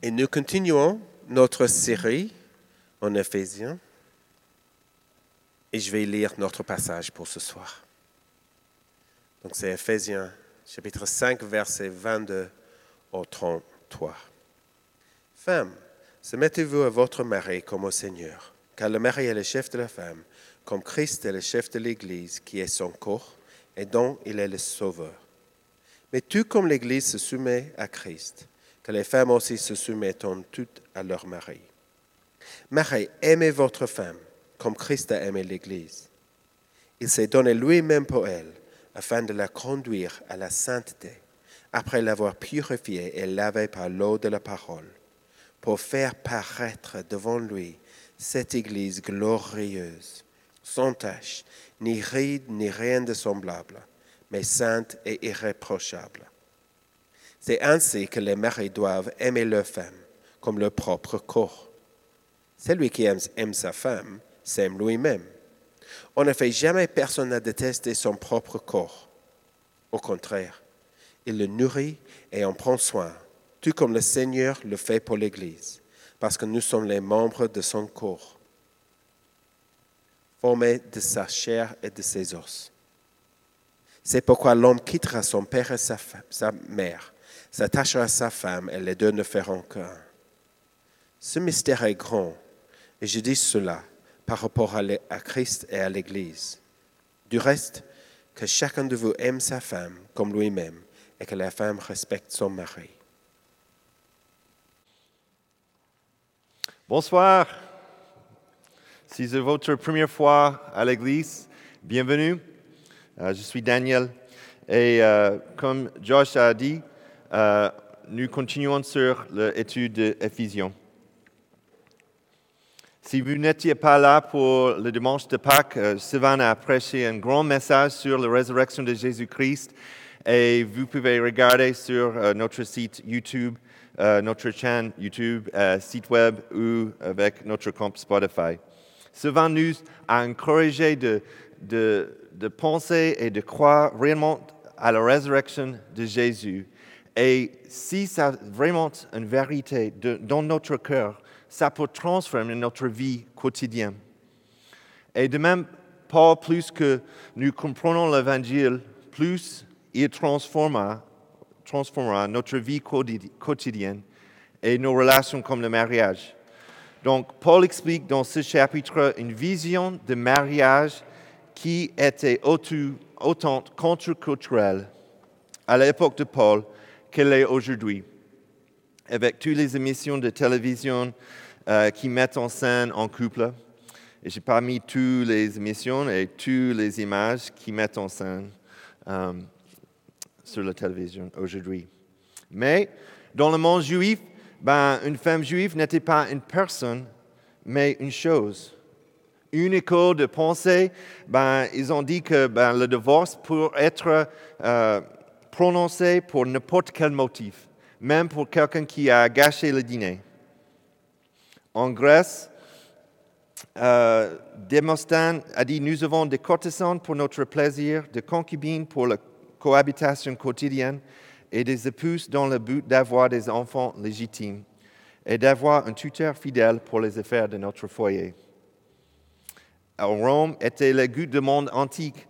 Et nous continuons notre série en Éphésiens. Et je vais lire notre passage pour ce soir. Donc c'est Éphésiens chapitre 5, verset 22 au 33. Femmes, soumettez-vous à votre mari comme au Seigneur, car le mari est le chef de la femme, comme Christ est le chef de l'Église, qui est son corps, et dont il est le sauveur. Mais tout comme l'Église se soumet à Christ, que les femmes aussi se soumettent en tout à leur mari. Marie, aimez votre femme, comme Christ a aimé l'Église. Il s'est donné lui-même pour elle, afin de la conduire à la sainteté, après l'avoir purifiée et lavée par l'eau de la parole, pour faire paraître devant lui cette Église glorieuse, sans tache, ni ride, ni rien de semblable, mais sainte et irréprochable. C'est ainsi que les maris doivent aimer leur femme comme leur propre corps. Celui qui aime, aime sa femme s'aime lui-même. En effet, jamais personne n'a détesté son propre corps. Au contraire, il le nourrit et en prend soin, tout comme le Seigneur le fait pour l'Église, parce que nous sommes les membres de son corps, formés de sa chair et de ses os. C'est pourquoi l'homme quittera son père et sa mère, s'attachera à sa femme, et les deux ne feront qu'un. Ce mystère est grand, et je dis cela par rapport à Christ et à l'Église. Du reste, que chacun de vous aime sa femme comme lui-même et que la femme respecte son mari. Bonsoir. Si c'est votre première fois à l'Église, bienvenue. Euh, je suis Daniel et euh, comme Josh a dit, euh, nous continuons sur l'étude d'Éphésiens. Si vous n'étiez pas là pour le dimanche de Pâques, euh, Sylvain a prêché un grand message sur la résurrection de Jésus-Christ et vous pouvez regarder sur euh, notre site YouTube, euh, notre chaîne YouTube, site web ou avec notre compte Spotify. Sylvain nous a encouragé de, de, penser et de croire réellement à la résurrection de Jésus. Et si c'est vraiment une vérité dans notre cœur, ça peut transformer notre vie quotidienne. Et de même, Paul, plus que nous comprenons l'Évangile, plus il transformera, transformera notre vie quotidienne et nos relations comme le mariage. Donc, Paul explique dans ce chapitre une vision de mariage qui était autant contre-culturelle à l'époque de Paul qu'elle est aujourd'hui avec toutes les émissions de télévision euh, qui mettent en scène en couple. Et j'ai pas mis toutes les émissions et toutes les images qui mettent en scène euh, sur la télévision aujourd'hui. Mais dans le monde juif, ben, une femme juive n'était pas une personne, mais une chose. Une école de pensée, ben, ils ont dit que ben, le divorce peut être euh, prononcé pour n'importe quel motif même pour quelqu'un qui a gâché le dîner. En Grèce, euh, a dit Nous avons des courtisans pour notre plaisir, des concubines pour la cohabitation quotidienne et des épouses dans le but d'avoir des enfants légitimes et d'avoir un tuteur fidèle pour les affaires de notre foyer. À Rome était le goût du monde antique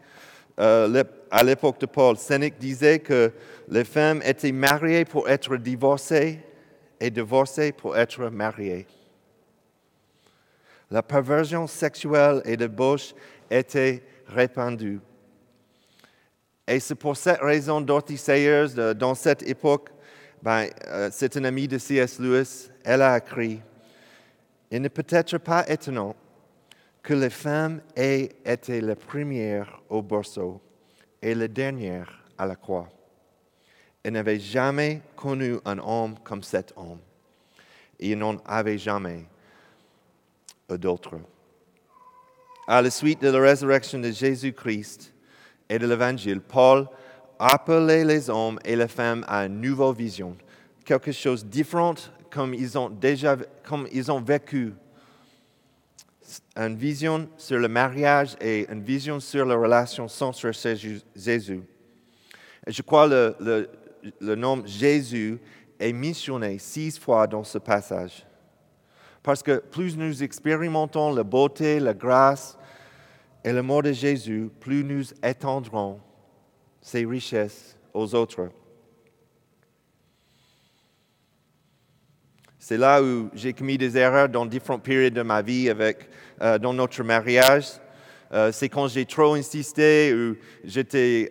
euh, à l'époque de Paul. Sénèque disait que les femmes étaient mariées pour être divorcées et divorcées pour être mariées. La perversion sexuelle et de débauche était répandue. Et c'est pour cette raison, Dorothy Sayers, dans cette époque, ben, euh, c'est une amie de C.S. Lewis, elle a écrit Il n'est peut-être pas étonnant que les femmes aient été les premières au berceau et les dernières à la croix. Elles n'avaient jamais connu un homme comme cet homme. Et n'en avaient jamais d'autre. À la suite de la résurrection de Jésus-Christ et de l'Évangile, Paul appelait les hommes et les femmes à une nouvelle vision, quelque chose de différent comme ils ont déjà comme ils ont vécu une vision sur le mariage et une vision sur la relation sans Jésus. Et je crois que le, nom Jésus est mentionné six fois dans ce passage. Parce que plus nous expérimentons la beauté, la grâce et le mort de Jésus, plus nous étendrons ses richesses aux autres. C'est là où j'ai commis des erreurs dans différentes périodes de ma vie avec, euh, dans notre mariage. Euh, c'est quand j'ai trop insisté ou j'étais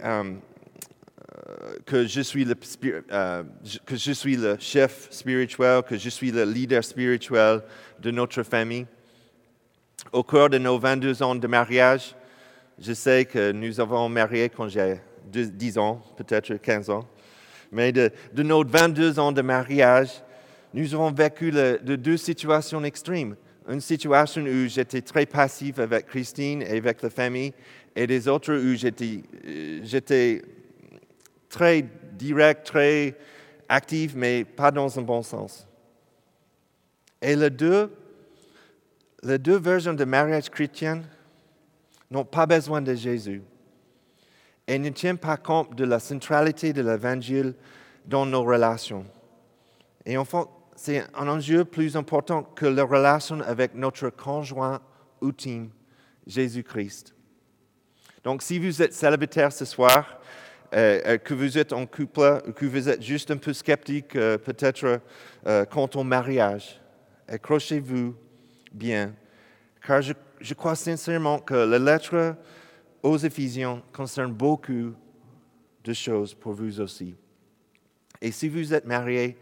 que je suis le que je suis le chef spirituel, que je suis le leader spirituel de notre famille. Au cours de nos 22 ans de mariage, je sais que nous avons marié quand j'ai 10 ans, peut-être 15 ans, mais de, de, nos 22 ans de mariage, nous avons vécu deux situations extrêmes. Une situation où j'étais très passif avec Christine et avec la famille, et des autres où j'étais, euh, j'étais très direct, très actif, mais pas dans un bon sens. Et les deux, les deux versions de mariage chrétien n'ont pas besoin de Jésus et ne tiennent pas compte de la centralité de l'Évangile dans nos relations. Et en fait, c'est un enjeu plus important que la relation avec notre conjoint ultime, Jésus-Christ. Donc, si vous êtes célibataire ce soir, euh, euh, que vous êtes en couple, que vous êtes juste un peu sceptique euh, peut-être quant au mariage, accrochez-vous bien, car je, je, crois sincèrement que la lettre aux Éphésiens concerne beaucoup de choses pour vous aussi. Et si vous êtes marié,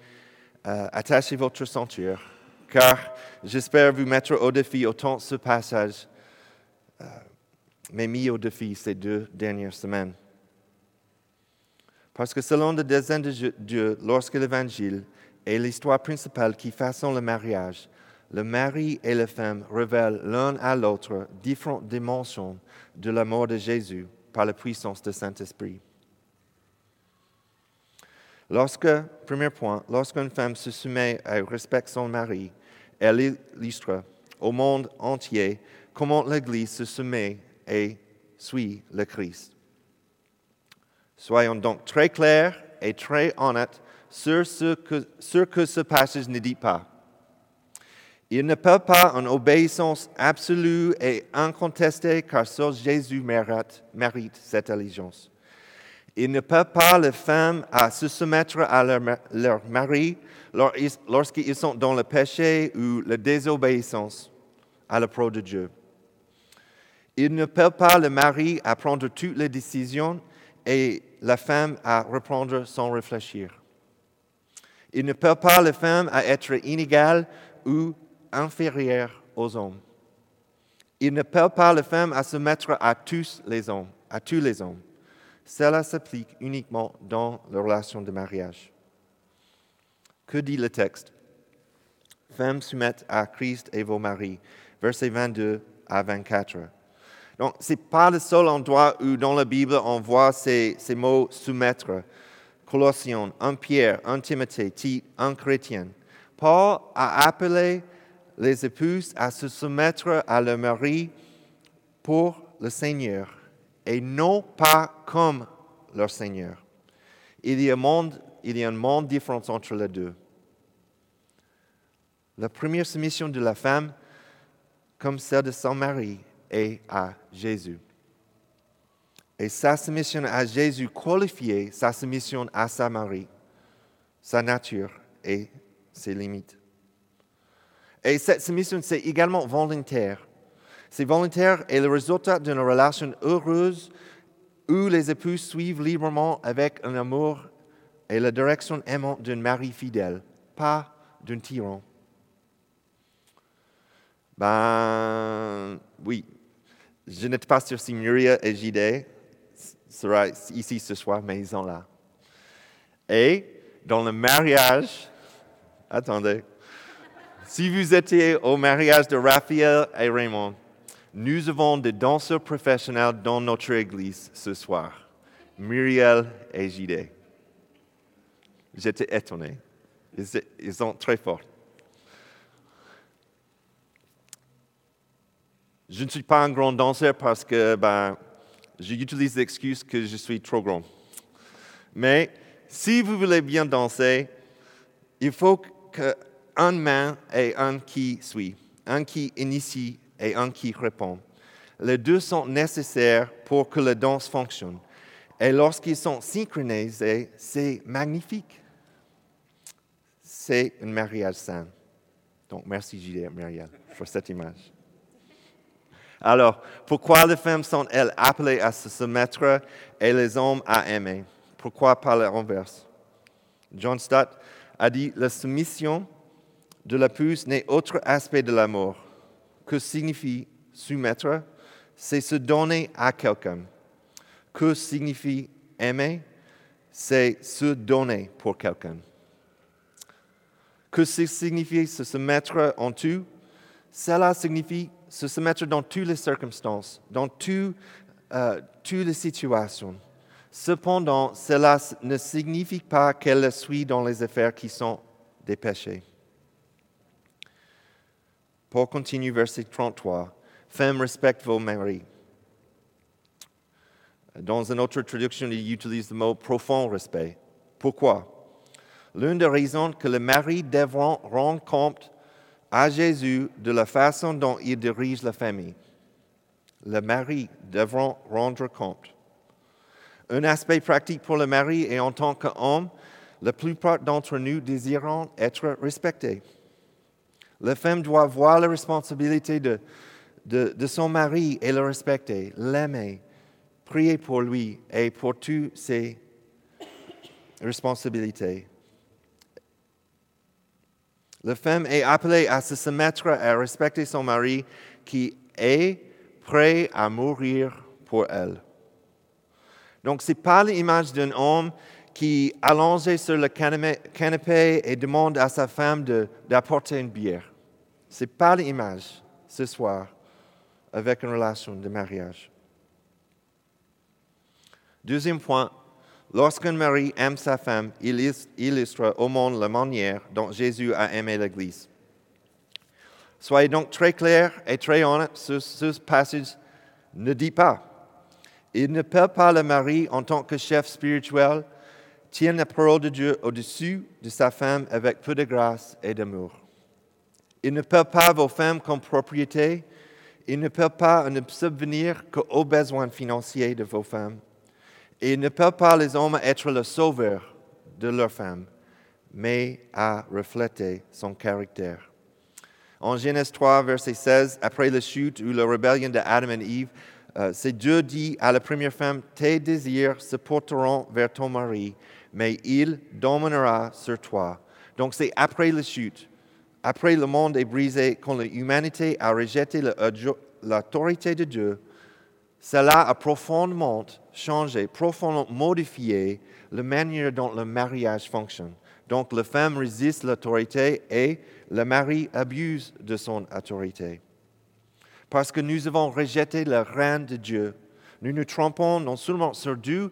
attachez votre ceinture, car j'espère vous mettre au défi autant ce passage m'est mis au défi ces deux dernières semaines. Parce que selon le dessein de Dieu, lorsque l'Évangile est l'histoire principale qui façonne le mariage, le mari et la femme révèlent l'un à l'autre différentes dimensions de l'amour de Jésus par la puissance du Saint-Esprit. Lorsque, premier point, lorsqu'une femme se soumet et respecte son mari, elle illustre au monde entier comment l'Église se soumet et suit le Christ? Soyons donc très clairs et très honnêtes sur ce que ce, passage ne dit pas. Il ne peut pas en obéissance absolue et incontestée car seul Jésus mérite, mérite cette allégeance. Il ne peut pas les femmes à se soumettre à leur, mari lorsqu'ils sont dans le péché ou la désobéissance à la pro de Dieu. Il ne peut pas le mari à prendre toutes les décisions et la femme à reprendre sans réfléchir. Il ne peut pas la femme à être inégale ou inférieure aux hommes. Il ne peut pas la femme à se mettre à tous les hommes, à tous les hommes. Cela s'applique uniquement dans la relation de mariage. Que dit le texte? Femmes soumettent à Christ et vos maris. Versets 22 à 24. Donc, ce n'est pas le seul endroit où dans la Bible on voit ces, mots soumettre. Colossiens, 1 Pierre, 1 Timothée, Tite, 1 Chrétien. Paul a appelé les épouses à se soumettre à leur mari pour le Seigneur et non pas comme leur Seigneur. Il y a, monde, il y a un monde différent entre les deux. La première soumission de la femme, comme celle de son mari, et à Jésus. Et sa soumission à Jésus qualifiait sa soumission à sa Marie, sa nature et ses limites. Et cette soumission, c'est également volontaire. C'est volontaire et le résultat d'une relation heureuse où les époux suivent librement avec un amour et la direction aimante d'un mari fidèle, pas d'un tyran. Ben oui, je n'étais pas sûr si Muria et JD seraient ici ce soir, mais ils sont là. Et dans le mariage, attendez, si vous étiez au mariage de Raphaël et Raymond, nous avons des danseurs professionnels dans notre église ce soir, Muriel et JD. J'étais étonné. Ils sont très forts. Je ne suis pas un grand danseur parce que ben, j'utilise l'excuse que je suis trop grand. Mais si vous voulez bien danser, Il faut qu'un main et un qui suit, un qui initie et un qui répond. Les deux sont nécessaires pour que la danse fonctionne. Et lorsqu'ils sont synchronisés, c'est magnifique. C'est un mariage sain. Donc, merci Juliette Marielle pour cette image. Alors, pourquoi les femmes sont-elles appelées à se soumettre et les hommes à aimer? Pourquoi pas l'inverse John Stott a dit La soumission de la l'épouse n'est autre aspect de l'amour. Que signifie soumettre C'est se donner à quelqu'un. Que signifie aimer C'est se donner pour quelqu'un. Que signifie se soumettre en tout Cela signifie se soumettre dans toutes les circonstances, dans euh, toutes les situations. Cependant, cela ne signifie pas qu'elle suit dans les affaires qui sont des péchés. Paul continue, verset 33. Femmes, respectent vos maris. Dans une autre traduction, il utilise le mot profond respect. Pourquoi? L'une des raisons que les maris devront rendre compte à Jésus de la façon dont il dirige la famille. Les maris devront rendre compte. Un aspect pratique pour le mari et en tant qu'homme, la plupart d'entre nous désirons être respectés. La femme doit voir la responsabilité de, son mari et le respecter, l'aimer, prier pour lui et pour toutes ses responsabilités. La femme est appelée à se soumettre et à respecter son mari qui est prêt à mourir pour elle. Donc, ce n'est pas l'image d'un homme qui, allongé sur le canapé, et demande à sa femme d'apporter une bière. Ce n'est pas l'image ce soir avec une relation de mariage. Deuxième point, Lorsqu'un mari aime sa femme, il illustre au monde la manière dont Jésus a aimé l'Église. Soyez donc très clair et très honnête ce passage. Ne dit pas. Il ne peut pas le mari en tant que chef spirituel tient la parole de Dieu au-dessus de sa femme avec peu de grâce et d'amour. Il ne peut pas vos femmes comme propriété. Il ne peut pas ne subvenir qu'aux besoins financiers de vos femmes. Et ne peuvent pas les hommes être le sauveur de leur femme, mais à refléter son caractère. En Genèse 3, verset 16, après la chute ou la rébellion de Adam et Eve, euh, c'est Dieu dit à la première femme, tes désirs se porteront vers ton mari, mais il dominera sur toi. Donc c'est après la chute, après le monde est brisé, quand l'humanité a rejeté l'autorité de Dieu, cela a profondément changé, profondément modifié la manière dont le mariage fonctionne. Donc la femme résiste l'autorité et le mari abuse de son autorité. Parce que nous avons rejeté le règne de Dieu, nous nous trompons non seulement sur Dieu,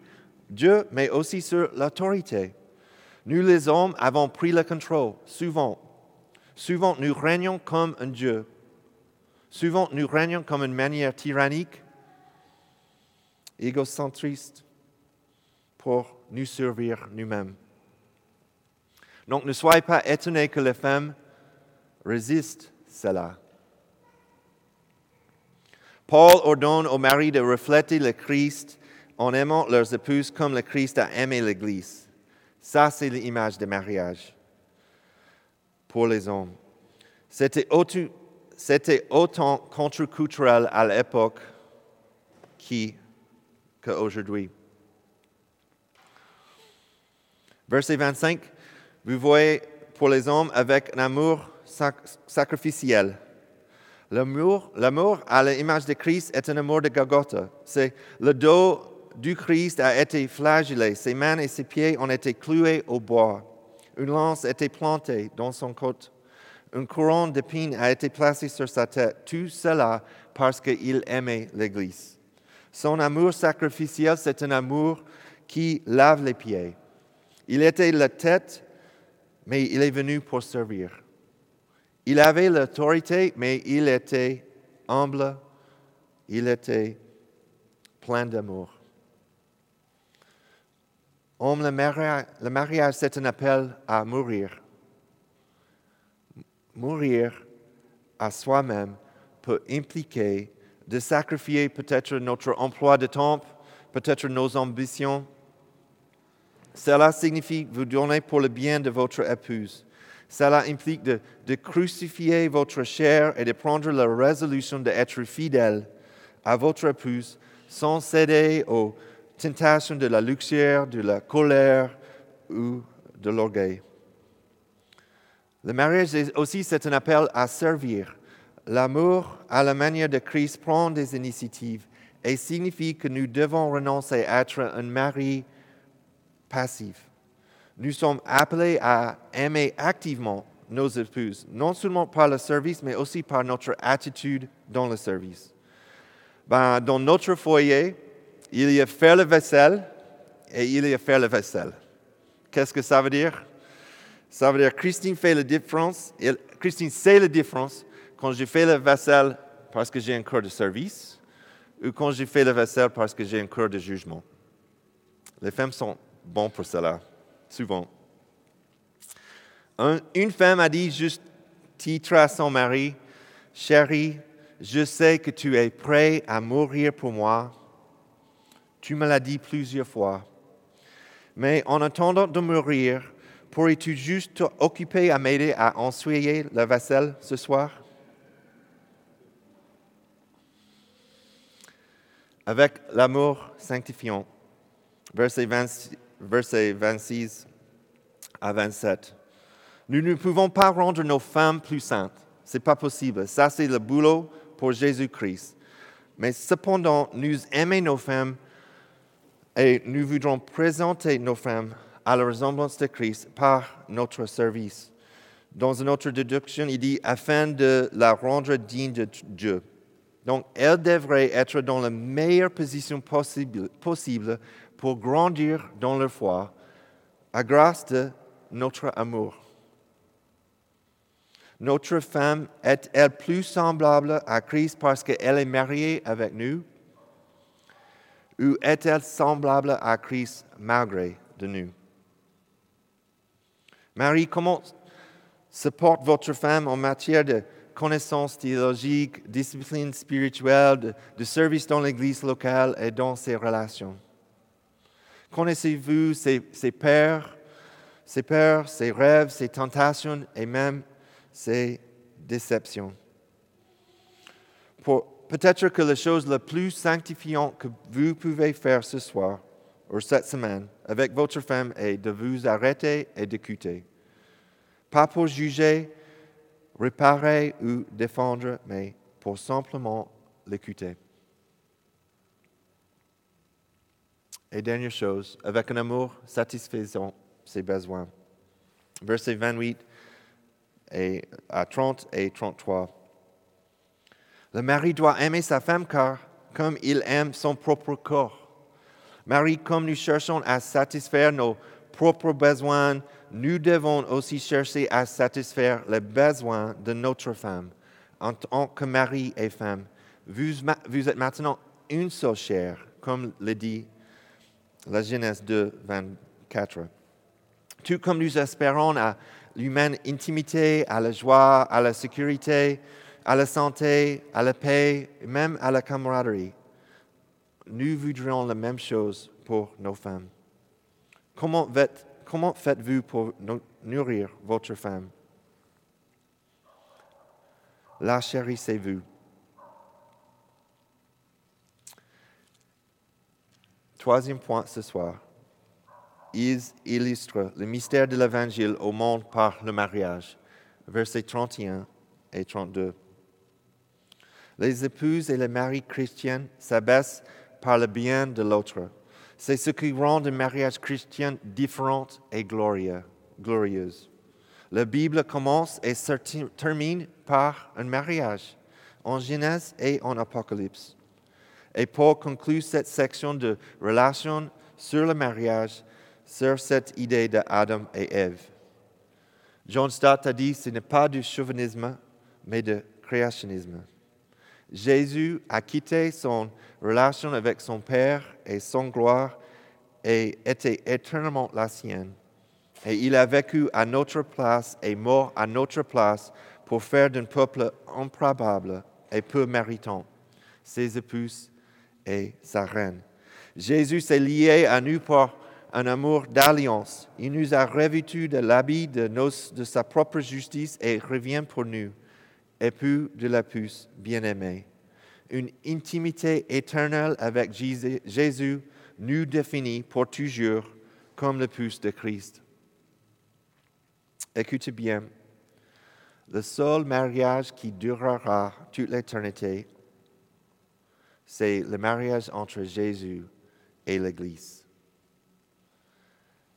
Dieu mais aussi sur l'autorité. Nous les hommes avons pris le contrôle, souvent. Souvent nous régnons comme un Dieu. Souvent nous régnons comme une manière tyrannique égocentriste pour nous servir nous-mêmes. Donc ne soyez pas étonnés que les femmes résistent cela. Paul ordonne aux maris de refléter le Christ en aimant leurs épouses comme le Christ a aimé l'Église. Ça, c'est l'image du mariage pour les hommes. C'était autant contre-culturel à l'époque qu'aujourd'hui. Verset 25, vous voyez pour les hommes avec un amour sacrificiel. L'amour, l'amour à l'image de Christ est un amour de Golgotha. C'est le dos du Christ a été flagellé, ses mains et ses pieds ont été cloués au bois. Une lance été plantée dans son côte. Une couronne d'épines a été placée sur sa tête. Tout cela parce qu'il aimait l'Église. Son amour sacrificiel, c'est un amour qui lave les pieds. Il était la tête, mais il est venu pour servir. Il avait l'autorité, mais il était humble, il était plein d'amour. Homme, le mariage, c'est un appel à mourir mourir à soi-même peut impliquer de sacrifier peut-être notre emploi de temps, peut-être nos ambitions. Cela signifie vous donner pour le bien de votre épouse. Cela implique de, crucifier votre chair et de prendre la résolution d'être fidèle à votre épouse sans céder aux tentations de la luxure, de la colère ou de l'orgueil. Le mariage aussi c'est un appel à servir. L'amour à la manière de Christ prend des initiatives et signifie que nous devons renoncer à être un mari passif. Nous sommes appelés à aimer activement nos épouses, non seulement par le service, mais aussi par notre attitude dans le service. Ben, dans notre foyer, il y a faire le vaisselle et il y a faire le vaisselle. Qu'est-ce que ça veut dire? Ça veut dire Christine fait la différence. Christine sait la différence quand je fais le vaisselle parce que j'ai un cœur de service ou quand je fais le vaisselle parce que j'ai un cœur de jugement. Les femmes sont bonnes pour cela, souvent. une femme a dit juste titre à son mari, chérie, je sais que tu es prêt à mourir pour moi. Tu me l'as dit plusieurs fois. Mais en attendant de mourir, pourrais-tu juste t'occuper à m'aider à ensoyer la vaisselle ce soir? Avec l'amour sanctifiant, verset 26 à 27. Nous ne pouvons pas rendre nos femmes plus saintes. Ce n'est pas possible. Ça, c'est le boulot pour Jésus-Christ. Mais cependant, nous aimons nos femmes et nous voudrons présenter nos femmes à la ressemblance de Christ par notre service. Dans une autre déduction, il dit afin de la rendre digne de Dieu. Donc, elle devrait être dans la meilleure position possible, possible pour grandir dans leur foi à grâce de notre amour. Notre femme est-elle plus semblable à Christ parce qu'elle est mariée avec nous? Ou est-elle semblable à Christ malgré de nous? Marie, comment se votre femme en matière de connaissances théologiques, discipline spirituelle, de, service dans l'Église locale et dans ses relations? Connaissez-vous ses, ses pères, ses peurs, ses rêves, ses tentations et même c'est déception. Peut-être que la chose la plus sanctifiante que vous pouvez faire ce soir ou cette semaine avec votre femme est de vous arrêter et d'écouter. Pas pour juger, réparer ou défendre, mais pour simplement l'écouter. Et dernière chose, avec un amour satisfaisant ses besoins. Verset 28 et à 30 et 33. Le mari doit aimer sa femme car comme il aime son propre corps. Marie, comme nous cherchons à satisfaire nos propres besoins, nous devons aussi chercher à satisfaire les besoins de notre femme. En tant que mari et femme, vous, êtes maintenant une seule chair, comme le dit la Genèse 2, 24. Tout comme nous espérons à l'humaine intimité, à la joie, à la sécurité, à la santé, à la paix, même à la camaraderie. Nous voudrions la même chose pour nos femmes. Comment, faites-vous pour nourrir votre femme? La chérissez-vous. Troisième point ce soir ils illustrent le mystère de l'Évangile au monde par le mariage. Versets 31 et 32. Les épouses et les maris chrétiens s'abaissent par le bien de l'autre. C'est ce qui rend un mariage chrétien différent et glorieux. La Bible commence et termine par un mariage, en Genèse et en Apocalypse. Et Paul conclut cette section de relations sur le mariage sur cette idée d'Adam et Ève. John Stott a dit ce n'est pas du chauvinisme, mais du créationnisme. Jésus a quitté son relation avec son Père et son gloire et était éternellement la sienne. Et il a vécu à notre place et mort à notre place pour faire d'un peuple improbable et peu méritant ses épouses et sa reine. Jésus s'est lié à nous par un amour d'alliance. Il nous a revêtus de l'habit de, de sa propre justice et revient pour nous, époux de la puce bien-aimée. Une intimité éternelle avec Jésus nous définit pour toujours comme l'épouse de Christ. Écoutez bien, le seul mariage qui durera toute l'éternité, c'est le mariage entre Jésus et l'Église.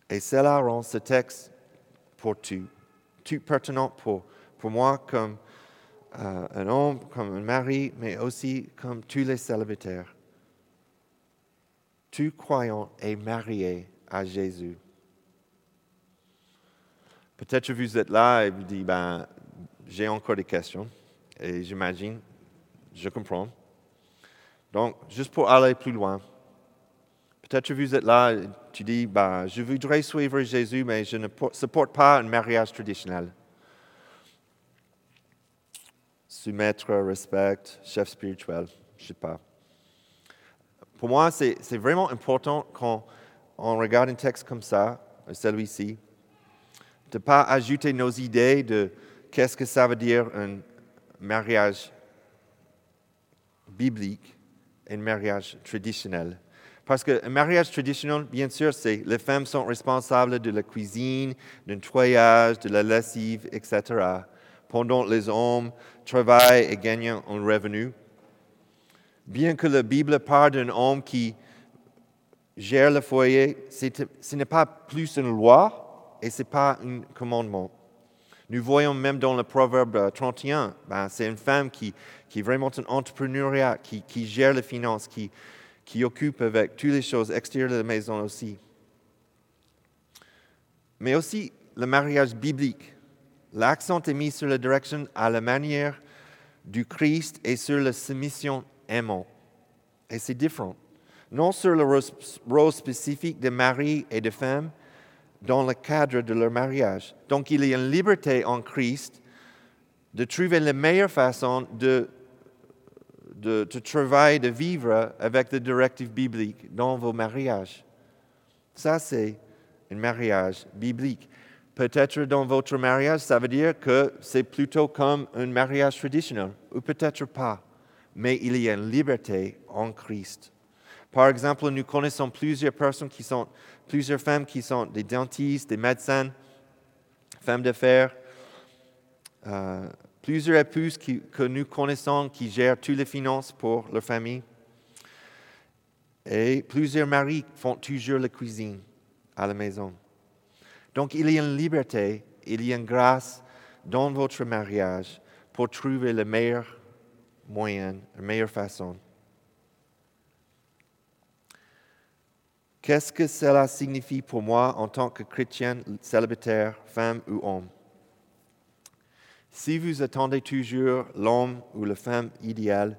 Et cela rend ce texte pour tout, tout pertinent pour, pour moi comme euh, un homme, comme un mari, mais aussi comme tous les célibataires. Tout croyant est marié à Jésus. Peut-être vous êtes là et vous dites, ben, j'ai encore des questions, et j'imagine, je comprends. Donc, juste pour aller plus loin, peut-être vous êtes là et tu dis, ben, je voudrais suivre Jésus, mais je ne supporte pas un mariage traditionnel. Soumettre, respect, chef spirituel, je ne sais pas. Pour moi, c'est vraiment important quand on regarde un texte comme ça, celui-ci, de ne pas ajouter nos idées de qu'est-ce que ça veut dire un mariage biblique et un mariage traditionnel. Parce qu'un mariage traditionnel, bien sûr, c'est les femmes sont responsables de la cuisine, du nettoyage, de la lessive, etc. Pendant les hommes travaillent et gagnent un revenu. Bien que la Bible parle d'un homme qui gère le foyer, ce n'est pas plus une loi, et ce n'est pas un commandement. Nous voyons même dans le Proverbe 31, ben, c'est une femme qui, qui est vraiment un entrepreneuriat, qui, qui gère les finances, qui, qui occupe avec toutes les choses extérieures de la maison aussi. Mais aussi le mariage biblique. L'accent est mis sur la direction à la manière du Christ et sur la soumission aimant. Et c'est différent. Non sur le rôle spécifique de mari et de femme, dans le cadre de leur mariage. Donc il y a une liberté en Christ de trouver la meilleure façon de, de, travailler, de vivre avec les directives bibliques dans vos mariages. Ça, c'est un mariage biblique. Peut-être dans votre mariage, ça veut dire que c'est plutôt comme un mariage traditionnel, ou peut-être pas. Mais il y a une liberté en Christ. Par exemple, nous connaissons plusieurs personnes qui sont plusieurs femmes qui sont des dentistes, des médecins, femmes d'affaires, euh, plusieurs épouses que nous connaissons qui gèrent toutes les finances pour leur famille. Et plusieurs maris font toujours la cuisine à la maison. Donc il y a une liberté, il y a une grâce dans votre mariage pour trouver le meilleur moyen, la meilleure façon. Qu'est-ce que cela signifie pour moi en tant que chrétien célibataire, femme ou homme? Si vous attendez toujours l'homme ou la femme idéale,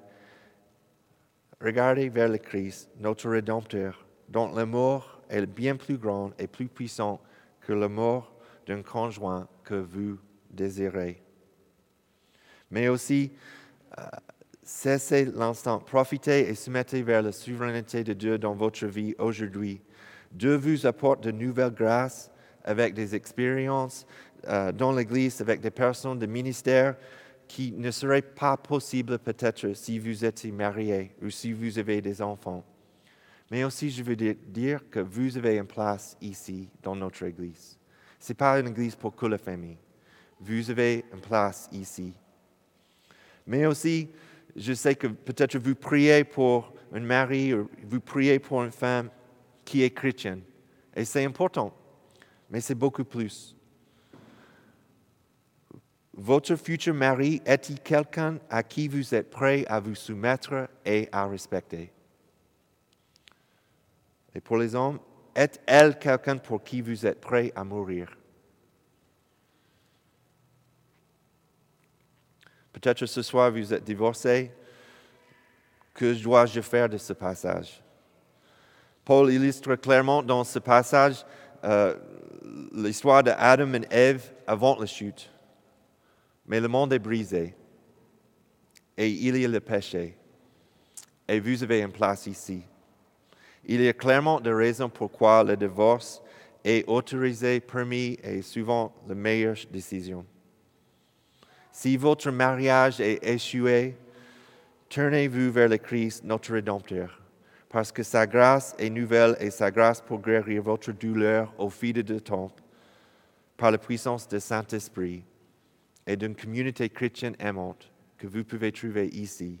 regardez vers le Christ, notre Rédempteur, dont l'amour est bien plus grand et plus puissant que l'amour d'un conjoint que vous désirez. Mais aussi, euh, Cessez l'instant, profitez et soumettez vers la souveraineté de Dieu dans votre vie aujourd'hui. Dieu vous apporte de nouvelles grâces avec des expériences euh, dans l'Église, avec des personnes de ministère qui ne seraient pas possibles peut-être si vous étiez marié ou si vous avez des enfants. Mais aussi, je veux dire que vous avez une place ici dans notre Église. Ce n'est pas une Église pour que la famille. Vous avez une place ici. Mais aussi, je sais que peut-être vous priez pour un mari ou vous priez pour une femme qui est chrétienne. Et c'est important, mais c'est beaucoup plus. Votre futur mari est-il quelqu'un à qui vous êtes prêt à vous soumettre et à respecter? Et pour les hommes, est-elle quelqu'un pour qui vous êtes prêt à mourir? Peut-être ce soir vous êtes divorcé. Que dois-je faire de ce passage? Paul illustre clairement dans ce passage euh, l'histoire d'Adam et Ève avant la chute. Mais le monde est brisé et il y a le péché. Et vous avez une place ici. Il y a clairement des raisons pourquoi le divorce est autorisé, permis et souvent la meilleure décision. Si votre mariage est échoué, tournez-vous vers le Christ, notre Rédempteur, parce que sa grâce est nouvelle et sa grâce pour guérir votre douleur au fil du temps par la puissance du Saint-Esprit et d'une communauté chrétienne aimante que vous pouvez trouver ici.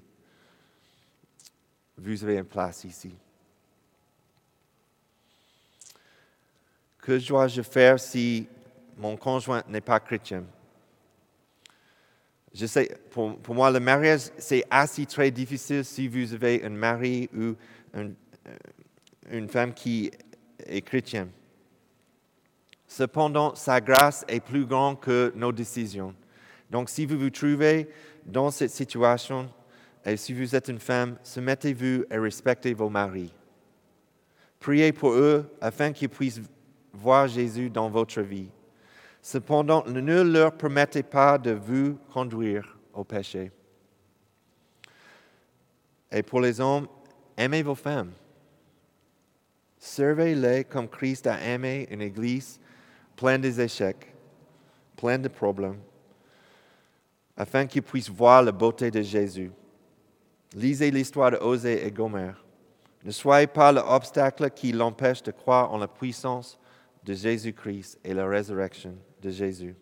Vous avez une place ici. Que dois-je faire si mon conjoint n'est pas chrétien? Je sais, pour, moi, le mariage, c'est assez très difficile si vous avez un mari ou un- une femme qui est chrétienne. Cependant, sa grâce est plus grande que nos décisions. Donc, si vous vous trouvez dans cette situation, et si vous êtes une femme, soumettez-vous et respectez vos maris. Priez pour eux afin qu'ils puissent voir Jésus dans votre vie. Cependant, ne leur permettez pas de vous conduire au péché. Et pour les hommes, aimez vos femmes. Servez-les comme Christ a aimé une église pleine d'échecs, pleine de problèmes, afin qu'ils puissent voir la beauté de Jésus. Lisez l'histoire de Osée et Gomer. Ne soyez pas l'obstacle qui l'empêche de croire en la puissance de Jésus-Christ et la résurrection de Jésus.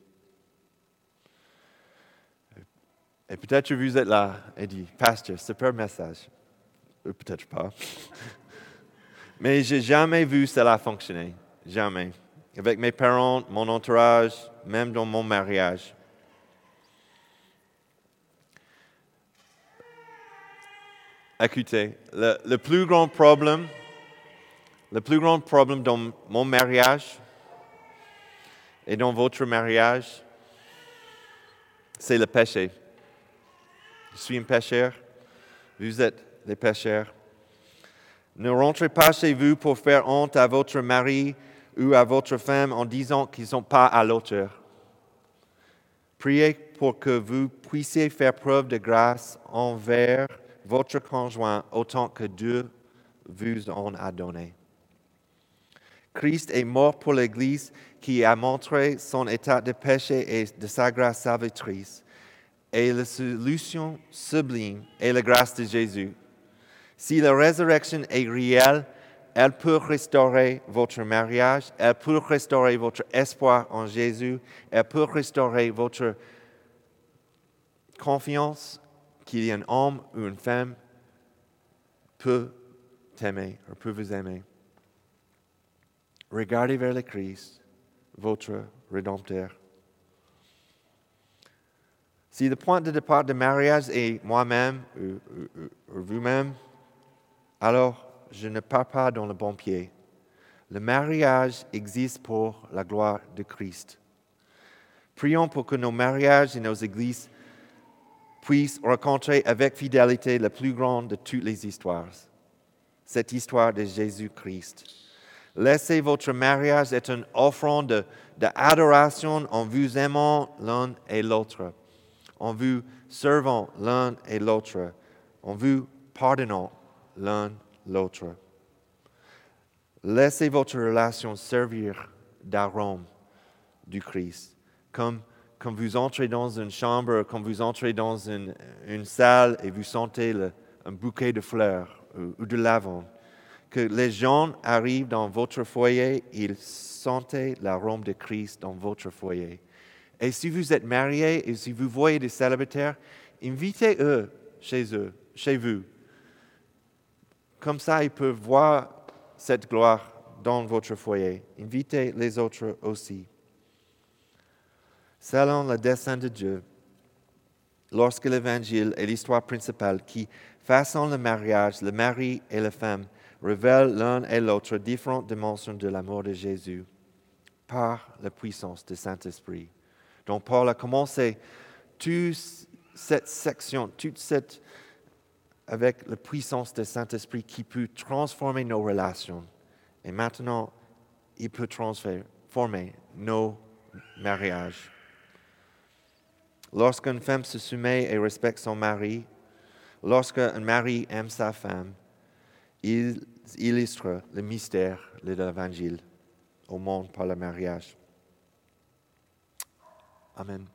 Et peut-être vous êtes là et dit, Pasteur, super message. Ou peut-être pas. Mais j'ai jamais vu cela fonctionner. Jamais. Avec mes parents, mon entourage, même dans mon mariage. Écoutez, le plus grand problème, le plus grand problème dans mon mariage et dans votre mariage, c'est le péché. Je suis un pécheur, vous êtes des pécheurs. Ne rentrez pas chez vous pour faire honte à votre mari ou à votre femme en disant qu'ils ne sont pas à l'auteur. Priez pour que vous puissiez faire preuve de grâce envers votre conjoint autant que Dieu vous en a donné. Christ est mort pour l'Église qui a montré son état de péché et de sa grâce salvatrice. Et la solution sublime est la grâce de Jésus. Si la résurrection est réelle, elle peut restaurer votre mariage, elle peut restaurer votre espoir en Jésus, elle peut restaurer votre confiance qu'il y a un homme ou une femme peut t'aimer, peut vous aimer. Regardez vers le Christ, votre Rédempteur. Si le point de départ de mariage est moi-même ou, ou- ou- ou vous-même, alors je ne pars pas dans le bon pied. Le mariage existe pour la gloire de Christ. Prions pour que nos mariages et nos églises puissent rencontrer avec fidélité la plus grande de toutes les histoires, cette histoire de Jésus-Christ. Laissez votre mariage être une offrande de- d'adoration en vous aimant l'un et l'autre, en vous servant l'un et l'autre, en vous pardonnant l'un l'autre. Laissez votre relation servir d'arôme du Christ. Comme, comme vous entrez dans une chambre, comme vous entrez dans une, salle et vous sentez un bouquet de fleurs ou, ou de lavande. Que les gens arrivent dans votre foyer, ils sentent l'arôme de Christ dans votre foyer. Et si vous êtes marié et si vous voyez des célibataires, invitez-eux chez eux, chez vous. Comme ça, ils peuvent voir cette gloire dans votre foyer. Invitez les autres aussi. Selon le dessein de Dieu, lorsque l'Évangile est l'histoire principale qui façonne le mariage, le mari et la femme révèlent l'un et l'autre différentes dimensions de l'amour de Jésus par la puissance du Saint-Esprit. Donc Paul a commencé toute cette section, toute cette avec la puissance du Saint-Esprit qui peut transformer nos relations. Et maintenant, il peut transformer nos mariages. Lorsqu'une femme se soumet et respecte son mari, lorsqu'un mari aime sa femme, il illustre le mystère de l'Évangile au monde par le mariage. Amen.